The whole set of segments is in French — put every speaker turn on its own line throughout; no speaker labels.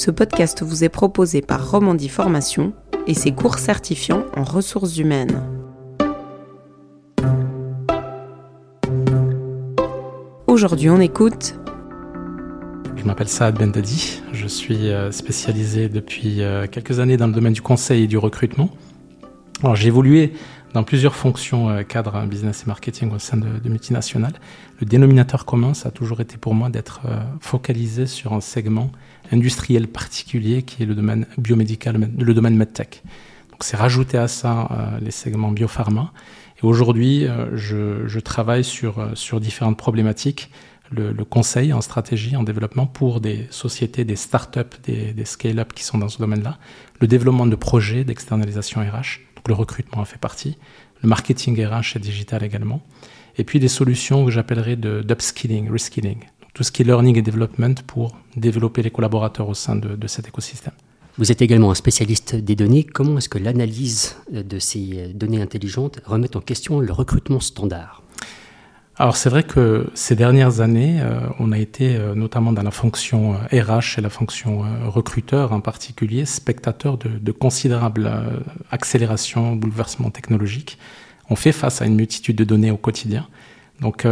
Ce podcast vous est proposé par Romandie Formation et ses cours certifiants en ressources humaines. Aujourd'hui, on écoute.
Je m'appelle Saad Bendadi. Je suis euh, spécialisé depuis euh, quelques années dans le domaine du conseil et du recrutement. J'ai évolué dans plusieurs fonctions euh, cadre business et marketing au sein de, multinationales. Le dénominateur commun, ça a toujours été pour moi d'être focalisé sur un segment industriel particulier qui est le domaine biomédical, le domaine medtech. Donc, c'est rajouté à ça les segments biopharma. Et aujourd'hui, je, travaille sur, sur différentes problématiques le, conseil en stratégie, en développement pour des sociétés, des start-up, des, des scale-up qui sont dans ce domaine-là, le développement de projets d'externalisation RH, le recrutement en fait partie, le marketing RH et digital également, et puis des solutions que j'appellerais d'upskilling, reskilling, tout ce qui est learning et development pour développer les collaborateurs au sein de, de cet écosystème.
Vous êtes également un spécialiste des données. Comment est-ce que l'analyse de ces données intelligentes remet en question le recrutement standard?
Alors c'est vrai que ces dernières années, euh, on a été euh, notamment dans la fonction RH euh, et la fonction euh, recruteur en particulier, spectateur de, de considérables accélérations, bouleversements technologiques. On fait face à une multitude de données au quotidien. Donc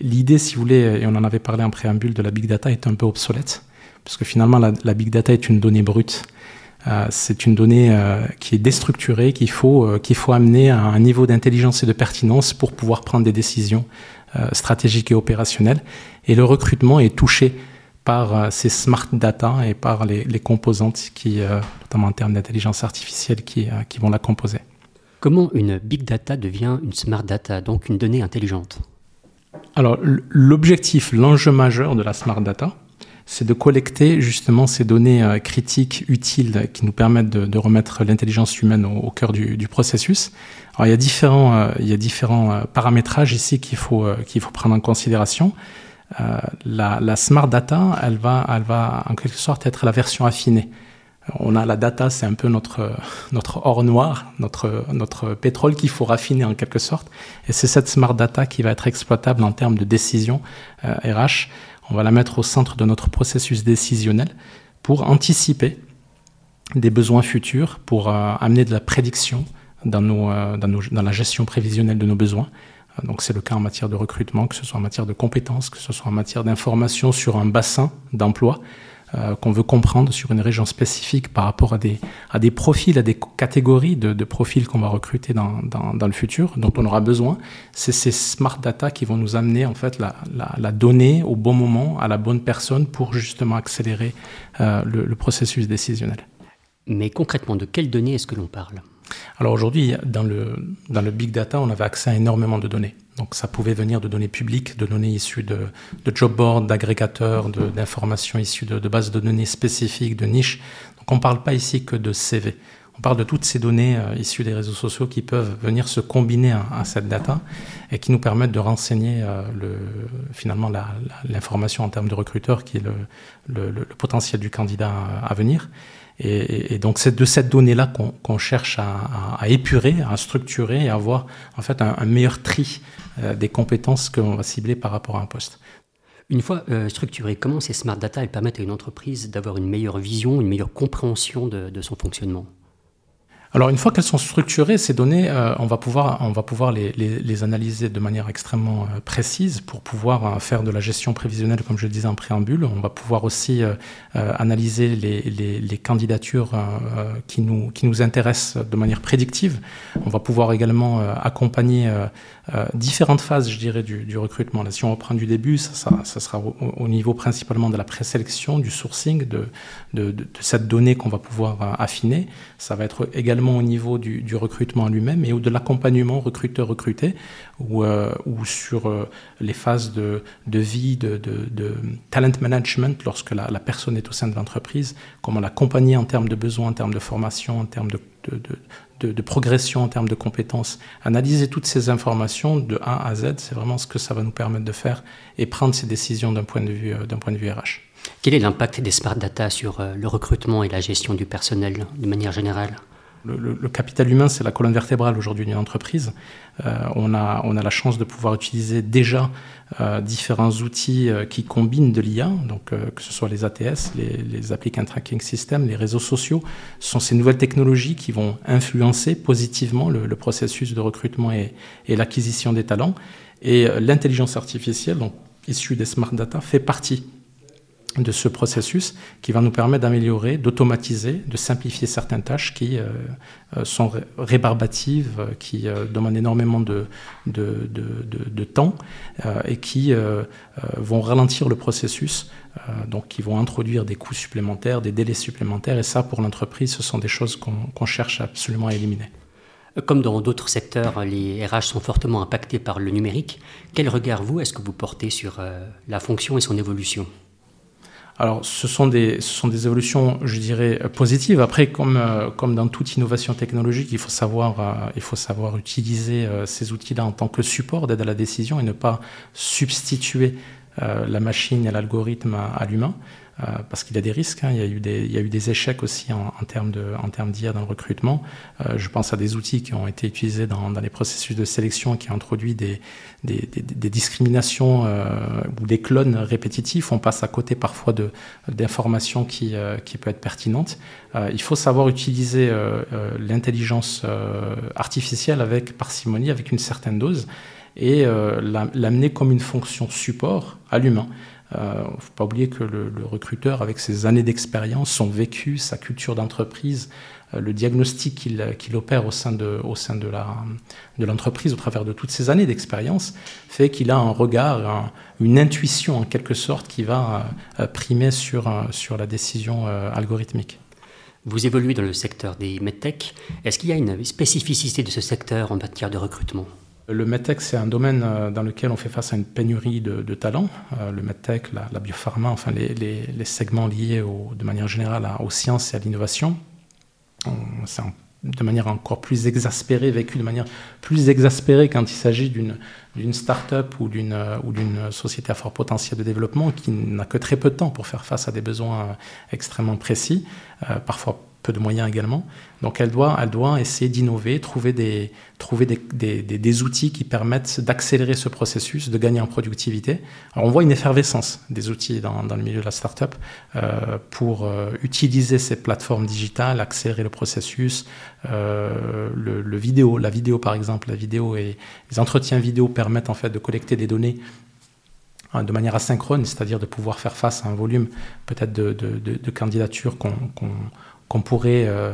l'idée, si vous voulez, et on en avait parlé en préambule, de la big data est un peu obsolète, parce que finalement la, la big data est une donnée brute. c'est une donnée qui est déstructurée, qu'il faut, qu'il faut amener à un niveau d'intelligence et de pertinence pour pouvoir prendre des décisions stratégique et opérationnel. Et le recrutement est touché par euh, ces smart data et par les, les composantes qui, euh, notamment en termes d'intelligence artificielle, qui, qui vont la composer.
Comment une big data devient une smart data, donc une donnée intelligente?
Alors l'objectif, l'enjeu majeur de la smart data, c'est de collecter justement ces données euh, critiques utiles qui nous permettent de, remettre l'intelligence humaine au, cœur du, processus. Alors il y a différents, euh, il y a différents euh, paramétrages ici qu'il faut, euh, qu'il faut prendre en considération. Euh, la, smart data, elle va, elle va en quelque sorte être la version affinée. On a la data, c'est un peu notre, notre or noir, notre, notre pétrole qu'il faut raffiner en quelque sorte. Et c'est cette smart data qui va être exploitable en termes de décision RH on va la mettre au centre de notre processus décisionnel pour anticiper des besoins futurs, pour euh, amener de la prédiction dans, euh, dans la gestion prévisionnelle de nos besoins. Euh, donc c'est le cas en matière de recrutement, que ce soit en matière de compétences, que ce soit en matière d'information sur un bassin d'emploi euh, qu'on veut comprendre sur une région spécifique par rapport à des, à des profils, à des catégories de, profils qu'on va recruter dans, dans, le futur, dont on aura besoin. C'est ces smart data qui vont nous amener en fait la, la, donnée au bon moment, à la bonne personne pour justement accélérer euh, le processus décisionnel.
Mais concrètement, de quelles données est-ce que l'on parle?
Alors aujourd'hui, dans le, big data, on avait accès à énormément de données. Donc ça pouvait venir de données publiques, de données issues de, job boards, d'agrégateurs, d'informations issues de, bases de données spécifiques, de niches. Donc on ne parle pas ici que de CV. On parle de toutes ces données euh, issues des réseaux sociaux qui peuvent venir se combiner à, cette data et qui nous permettent de renseigner euh, le, finalement l'information en termes de recruteur qui est le, potentiel du candidat à venir. Et, donc c'est de cette donnée-là qu'on qu cherche à, épurer, à structurer et à avoir en fait un, meilleur tri euh, des compétences que l'on va cibler par rapport à un poste.
Une fois euh, structurées, comment ces smart data elles permettent à une entreprise d'avoir une meilleure vision, une meilleure compréhension de son fonctionnement?
Alors une fois qu'elles sont structurées, ces données, euh, on va pouvoir, les, analyser de manière extrêmement euh, précise pour pouvoir euh, faire de la gestion prévisionnelle, comme je le disais en préambule. On va pouvoir aussi analyser les, candidatures qui, nous, intéressent de manière prédictive. On va pouvoir également accompagner différentes phases, je dirais, du, recrutement. Si on reprend du début, ça, sera au, au, niveau principalement de la présélection, du sourcing, de, de cette donnée qu'on va pouvoir affiner. Ça va être également au niveau du, du recrutement lui-même et ou de l'accompagnement recruteur-recruté ou, euh, sur euh, les phases de, vie, de, talent management lorsque la, personne est au sein de l'entreprise, comment l'accompagner en termes de besoins, en termes de formation, en termes de, progression en termes de compétences. Analyser toutes ces informations de A à Z, c'est vraiment ce que ça va nous permettre de faire et prendre ces décisions d'un point de vue euh, point de vue RH.
Quel est l'impact des smart data sur le recrutement et la gestion du personnel de manière générale?
Le, capital humain, c'est la colonne vertébrale aujourd'hui d'une entreprise. Euh, on, a, on a la chance de pouvoir utiliser déjà euh, différents outils euh, qui combinent de l'IA, donc que ce soit les ATS, les, Applicant Tracking Systems, les réseaux sociaux. Ce sont ces nouvelles technologies qui vont influencer positivement le, processus de recrutement et, et l'acquisition des talents. Et l'intelligence artificielle, donc issue des smart data, fait partie de ce processus qui va nous permettre d'améliorer, d'automatiser, de simplifier certaines tâches qui euh, euh, sont rébarbatives, euh, qui demandent énormément de, de, de, de temps et qui vont ralentir le processus, donc qui vont introduire des coûts supplémentaires, des délais supplémentaires. Et ça, pour l'entreprise, ce sont des choses qu'on cherche absolument à éliminer.
Comme dans d'autres secteurs, les RH sont fortement impactés par le numérique. Quel regard, vous, est-ce que vous portez sur la fonction et son évolution?
Alors, ce sont, des, ce sont des évolutions, je dirais, positives. Après, comme, euh, comme dans toute innovation technologique, il faut savoir, euh, il faut savoir utiliser euh, ces outils-là en tant que support d'aide à la décision et ne pas substituer la machine et l'algorithme à l'humain. Euh, parce qu'il y a des risques. Hein. Il, y a eu des, échecs aussi en, termes d'IA dans le recrutement. Euh, je pense à des outils qui ont été utilisés dans, les processus de sélection qui ont introduit des, discriminations euh, ou des clones répétitifs. On passe à côté parfois d'informations qui, qui peuvent être pertinentes. Il faut savoir utiliser l'intelligence artificielle avec parcimonie, avec une certaine dose et l'amener comme une fonction support à l'humain. Il euh, ne faut pas oublier que le, recruteur, avec ses années d'expérience, son vécu, sa culture d'entreprise, euh, le diagnostic qu'il opère au sein de, au sein de l'entreprise au travers de toutes ces années d'expérience, fait qu'il a un regard, une intuition en quelque sorte qui va euh, primer sur, sur la décision algorithmique.
Vous évoluez dans le secteur des medtech. Est-ce qu'il y a une spécificité de ce secteur en matière de recrutement?
Le medtech, c'est un domaine euh, dans lequel on fait face à une pénurie de, talents. Euh, le medtech, la, biopharma, enfin les, segments liés de manière générale aux sciences et à l'innovation, c'est de manière encore plus exaspérée, vécu de manière plus exaspérée quand il s'agit d'une start-up ou d'une société à fort potentiel de développement qui n'a que très peu de temps pour faire face à des besoins extrêmement précis, euh, parfois peu de moyens également. Donc elle doit, elle doit essayer d'innover, trouver, des, trouver des, des, des, outils qui permettent d'accélérer ce processus, de gagner en productivité. Alors on voit une effervescence des outils dans, dans le milieu de la startup euh, pour euh, utiliser ces plateformes digitales, accélérer le processus, euh, le, vidéo, la vidéo par exemple, la vidéo et les entretiens vidéo permettent en fait de collecter des données hein, de manière asynchrone, c'est-à-dire de pouvoir faire face à un volume peut-être de, de, de candidatures qu'on qu'on pourrait euh,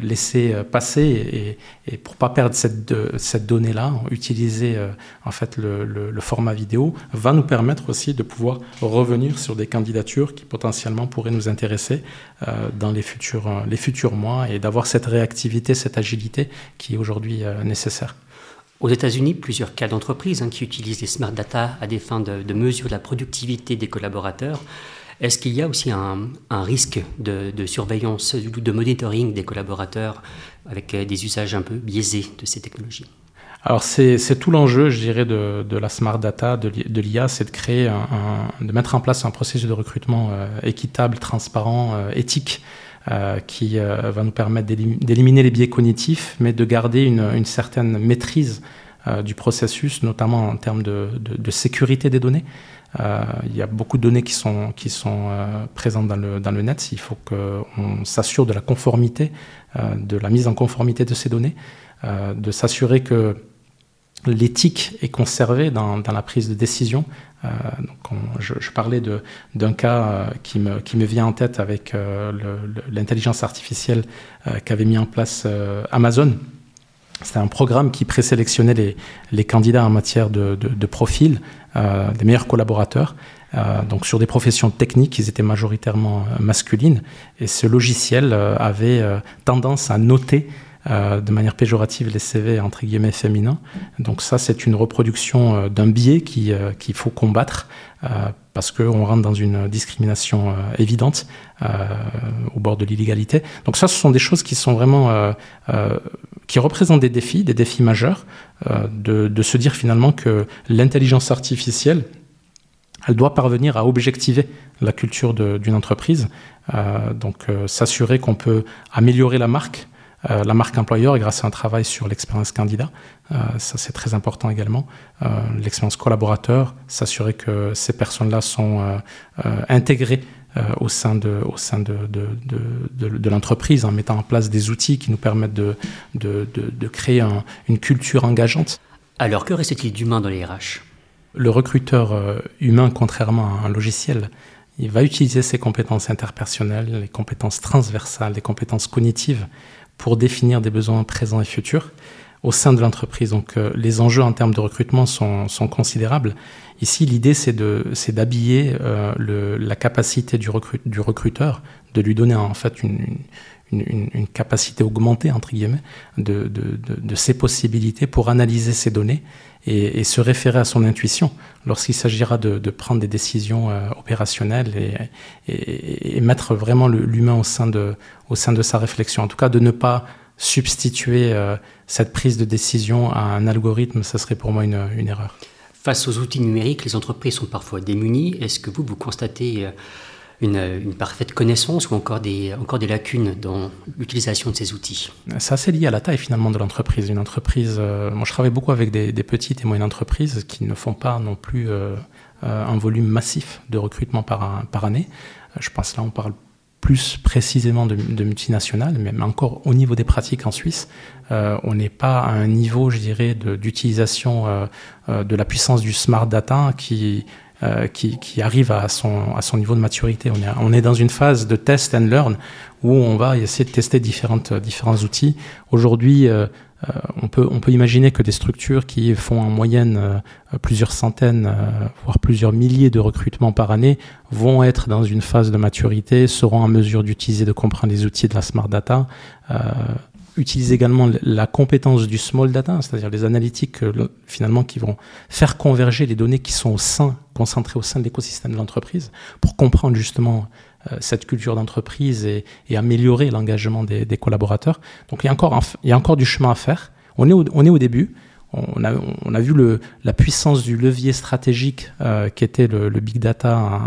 laisser passer et, et pour pas perdre cette, cette donnée-là, utiliser euh, en fait le, format vidéo va nous permettre aussi de pouvoir revenir sur des candidatures qui potentiellement pourraient nous intéresser euh, dans les futurs, les futurs mois et d'avoir cette réactivité, cette agilité qui est aujourd'hui nécessaire.
Aux États-Unis, plusieurs cas d'entreprises hein, qui utilisent les smart data à des fins de mesure de la productivité des collaborateurs est-ce qu'il y a aussi un, risque de, surveillance ou de monitoring des collaborateurs avec euh, des usages un peu biaisés de ces technologies?
Alors c'est tout l'enjeu, je dirais, de, la smart data, de, l'IA, c'est de créer, de mettre en place un processus de recrutement euh, équitable, transparent, euh, éthique, qui va nous permettre d'éliminer les biais cognitifs, mais de garder une, certaine maîtrise du processus, notamment en termes de, sécurité des données. Euh, il y a beaucoup de données qui sont, euh, présentes dans le, net. Il faut qu'on s'assure de la conformité, euh, de la mise en conformité de ces données, de s'assurer que l'éthique est conservée dans, la prise de décision. Euh, donc je, parlais d'un cas qui, me, qui me vient en tête avec l'intelligence artificielle qu'avait mis en place Amazon c'était un programme qui présélectionnait les, candidats en matière de, profil, euh, des meilleurs collaborateurs. Euh, donc sur des professions techniques, ils étaient majoritairement euh, masculines. Et ce logiciel avait tendance à noter de manière péjorative les CV entre guillemets féminins. Donc ça, c'est une reproduction d'un biais qu'il faut combattre parce qu'on rentre dans une discrimination évidente au bord de l'illégalité. Donc ça, ce sont des choses qui sont vraiment qui représentent des défis, des défis majeurs, euh, de, de, se dire finalement que l'intelligence artificielle, elle doit parvenir à objectiver la culture d'une entreprise, euh, donc euh, s'assurer qu'on peut améliorer la marque, la marque employeur grâce à un travail sur l'expérience candidat. ça, c'est très important également. l'expérience collaborateur, s'assurer que ces personnes-là sont intégrées au sein de, au sein de, de, de, de l'entreprise en mettant en place des outils qui nous permettent de créer une culture engageante.
Alors, que reste-t-il d'humain dans les RH?
Le recruteur humain, contrairement à un logiciel, il va utiliser ses compétences interpersonnelles, les compétences transversales, les compétences cognitives pour définir des besoins présents et futurs au sein de l'entreprise. Donc euh, les enjeux en termes de recrutement sont, sont considérables. Ici, l'idée, c'est d'habiller euh, la capacité du, du, recruteur, de lui donner en fait une, une, une capacité augmentée, entre guillemets, de, de, de, ses possibilités pour analyser ces données et, se référer à son intuition lorsqu'il s'agira de, prendre des décisions euh, opérationnelles et, et, et, mettre vraiment l'humain au, sein de, au sein de sa réflexion. En tout cas, de ne pas substituer euh, cette prise de décision à un algorithme, ça serait pour moi une, une erreur.
Face aux outils numériques, les entreprises sont parfois démunies. Est-ce que vous, vous constatez euh, une, parfaite connaissance ou encore des, encore des lacunes dans l'utilisation de ces outils
C'est assez lié à la taille finalement de l'entreprise. Une entreprise, euh, moi je travaille beaucoup avec des, petites et moyennes entreprises qui ne font pas non plus euh, euh, un volume massif de recrutement par, par année. Je pense là on parle plus précisément de, multinationales, mais encore au niveau des pratiques en Suisse, on n'est pas à un niveau, je dirais, d'utilisation de la puissance du smart data qui euh, qui, qui, arrive à son, à son niveau de maturité. On est, on est dans une phase de test and learn où on va essayer de tester différentes, différents outils. Aujourd'hui, euh, euh, on, peut, on peut imaginer que des structures qui font en moyenne plusieurs centaines, voire plusieurs milliers de recrutements par année vont être dans une phase de maturité, seront en mesure d'utiliser, de comprendre les outils de la smart data utilise également la compétence du small data, c'est-à-dire les analytiques euh, finalement qui vont faire converger les données qui sont au sein, concentrées au sein de l'écosystème de l'entreprise, pour comprendre justement euh, cette culture d'entreprise et, améliorer l'engagement des, collaborateurs. Donc il y, a encore il y a encore du chemin à faire. On est au, on est au début. On a, on a vu le, la puissance du levier stratégique euh, qui était le, le big data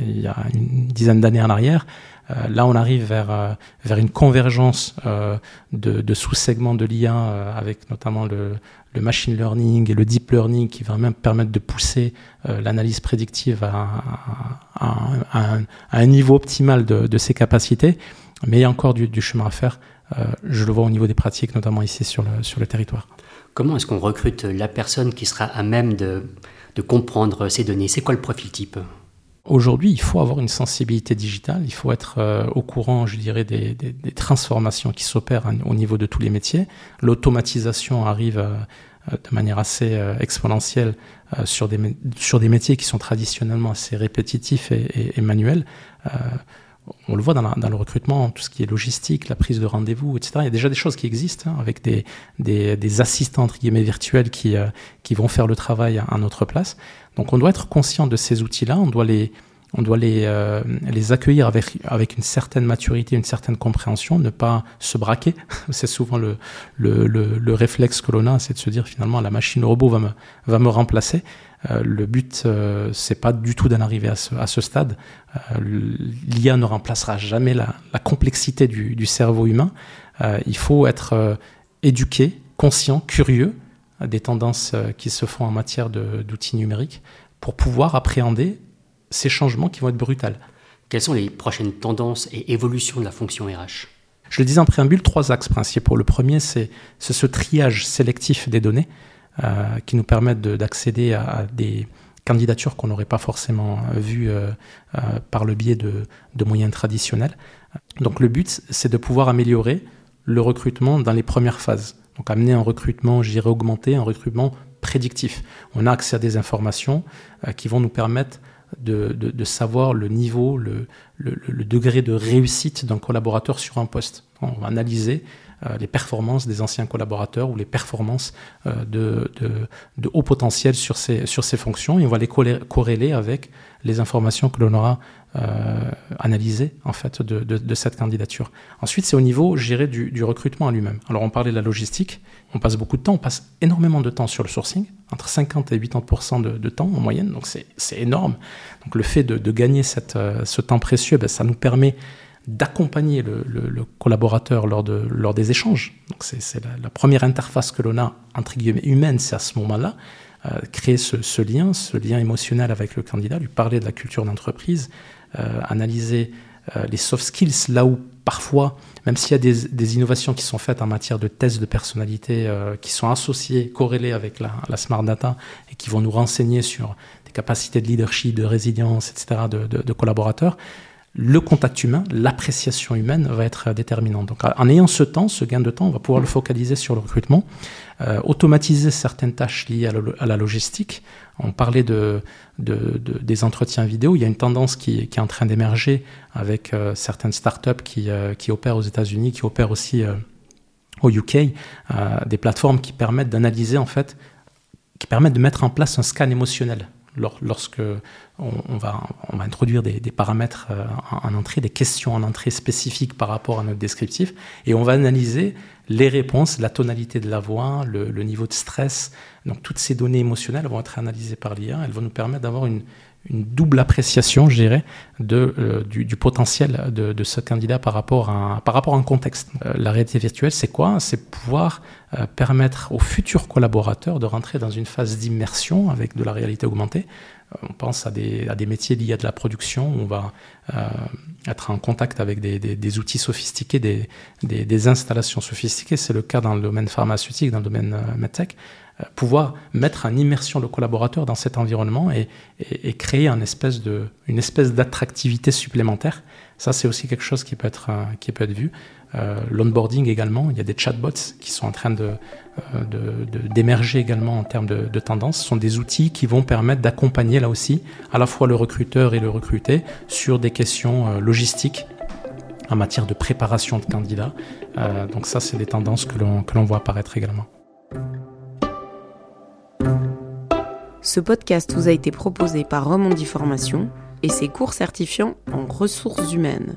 il y a une dizaine d'années en arrière. Euh, là, on arrive vers, euh, vers une convergence euh, de, sous-segments de l'IA avec notamment le, machine learning et le deep learning qui va même permettre de pousser l'analyse prédictive à, un, niveau optimal de, ses capacités. Mais il y a encore du, du chemin à faire. je le vois au niveau des pratiques, notamment ici sur le, sur le territoire.
Comment est-ce qu'on recrute la personne qui sera à même de, de comprendre ces données? C'est quoi le profil type?
Aujourd'hui, il faut avoir une sensibilité digitale, il faut être euh, au courant, je dirais, des, transformations qui s'opèrent au niveau de tous les métiers. L'automatisation arrive euh, de manière assez euh, exponentielle sur, des, sur des métiers qui sont traditionnellement assez répétitifs et manuels on le voit dans, le recrutement, tout ce qui est logistique, la prise de rendez-vous, etc. Il y a déjà des choses qui existent hein, avec des, des, des, assistants virtuels qui, euh, qui vont faire le travail à, notre place. Donc on doit être conscient de ces outils-là, on doit les, on doit les, euh, les accueillir avec, avec une certaine maturité, une certaine compréhension, ne pas se braquer. c'est souvent le, le, le, le, réflexe que l'on a, c'est de se dire finalement la machine robot va me, va me remplacer. Euh, le but, euh, c'est pas du tout d'en arriver à ce, à ce stade. Euh, L'IA ne remplacera jamais la, la complexité du, du, cerveau humain. il faut être éduqué, conscient, curieux des tendances qui se font en matière d'outils numériques pour pouvoir appréhender ces changements qui vont être brutals.
Quelles sont les prochaines tendances et évolutions de la fonction RH?
Je le disais en préambule, trois axes principaux. Le premier, c'est ce triage sélectif des données. Euh, qui nous permettent d'accéder à, à, des candidatures qu'on n'aurait pas forcément vues euh, euh, par le biais de, de, moyens traditionnels. Donc le but, c'est de pouvoir améliorer le recrutement dans les premières phases. Donc amener un recrutement, je dirais augmenté, un recrutement prédictif. On a accès à des informations qui vont nous permettre de, de, savoir le niveau, le, le, le degré de réussite d'un collaborateur sur un poste. On va analyser les performances des anciens collaborateurs ou les performances euh, de, de, de, haut potentiel sur ces, sur ces fonctions et on va les corréler avec les informations que l'on aura euh, analysées en fait de, de, cette candidature. Ensuite, c'est au niveau, géré du, du recrutement à lui-même. Alors, on parlait de la logistique, on passe beaucoup de temps, on passe énormément de temps sur le sourcing, entre 50 et 80% de, de temps en moyenne, donc c'est énorme. Donc, le fait de, de gagner cette, ce temps précieux, ben, ça nous permet d'accompagner le, collaborateur lors, de, lors des échanges. Donc c'est la, première interface que l'on a, entre guillemets, humaine, c'est à ce moment-là. Euh, créer ce, lien, ce lien émotionnel avec le candidat, lui parler de la culture d'entreprise, euh, analyser euh, les soft skills là où parfois, même s'il y a des, innovations qui sont faites en matière de tests de personnalité qui sont associées, corrélées avec la, smart data et qui vont nous renseigner sur des capacités de leadership, de résilience, etc., de collaborateurs, le contact humain, l'appréciation humaine va être déterminante. Donc, en ayant ce temps, ce gain de temps, on va pouvoir le focaliser sur le recrutement, euh, automatiser certaines tâches liées à, la logistique. On parlait de, des entretiens vidéo. Il y a une tendance qui, est en train d'émerger avec euh, certaines startups qui, euh, qui opèrent aux États-Unis, qui opèrent aussi au UK, des plateformes qui permettent d'analyser en fait, qui permettent de mettre en place un scan émotionnel lorsque on, va, on va introduire des, paramètres euh, en, entrée, des questions en entrée spécifiques par rapport à notre descriptif, et on va analyser les réponses, la tonalité de la voix, le, niveau de stress. Donc toutes ces données émotionnelles vont être analysées par l'IA, elles vont nous permettre d'avoir une, une double appréciation, je dirais, de, euh, du, potentiel de, ce candidat par rapport à, par rapport à un contexte. Euh, la réalité virtuelle, c'est quoi? C'est pouvoir euh, permettre aux futurs collaborateurs de rentrer dans une phase d'immersion avec de la réalité augmentée. On pense à des, à des, métiers liés à de la production, où on va être en contact avec des, des, outils sophistiqués, des, des, installations sophistiquées. C'est le cas dans le domaine pharmaceutique, dans le domaine medtech. Euh, pouvoir mettre en immersion le collaborateur dans cet environnement et, créer une espèce d'attractivité supplémentaire. Ça, c'est aussi quelque chose qui peut être, euh, vu. Euh, L'onboarding également, il y a des chatbots qui sont en train d'émerger également en termes de, de tendance. Ce sont des outils qui vont permettre d'accompagner là aussi à la fois le recruteur et le recruté sur des questions logistiques en matière de préparation de candidats. donc ça, c'est des tendances que l'on voit apparaître également.
Ce podcast vous a été proposé par Romondi Formation et ses cours certifiants en ressources humaines.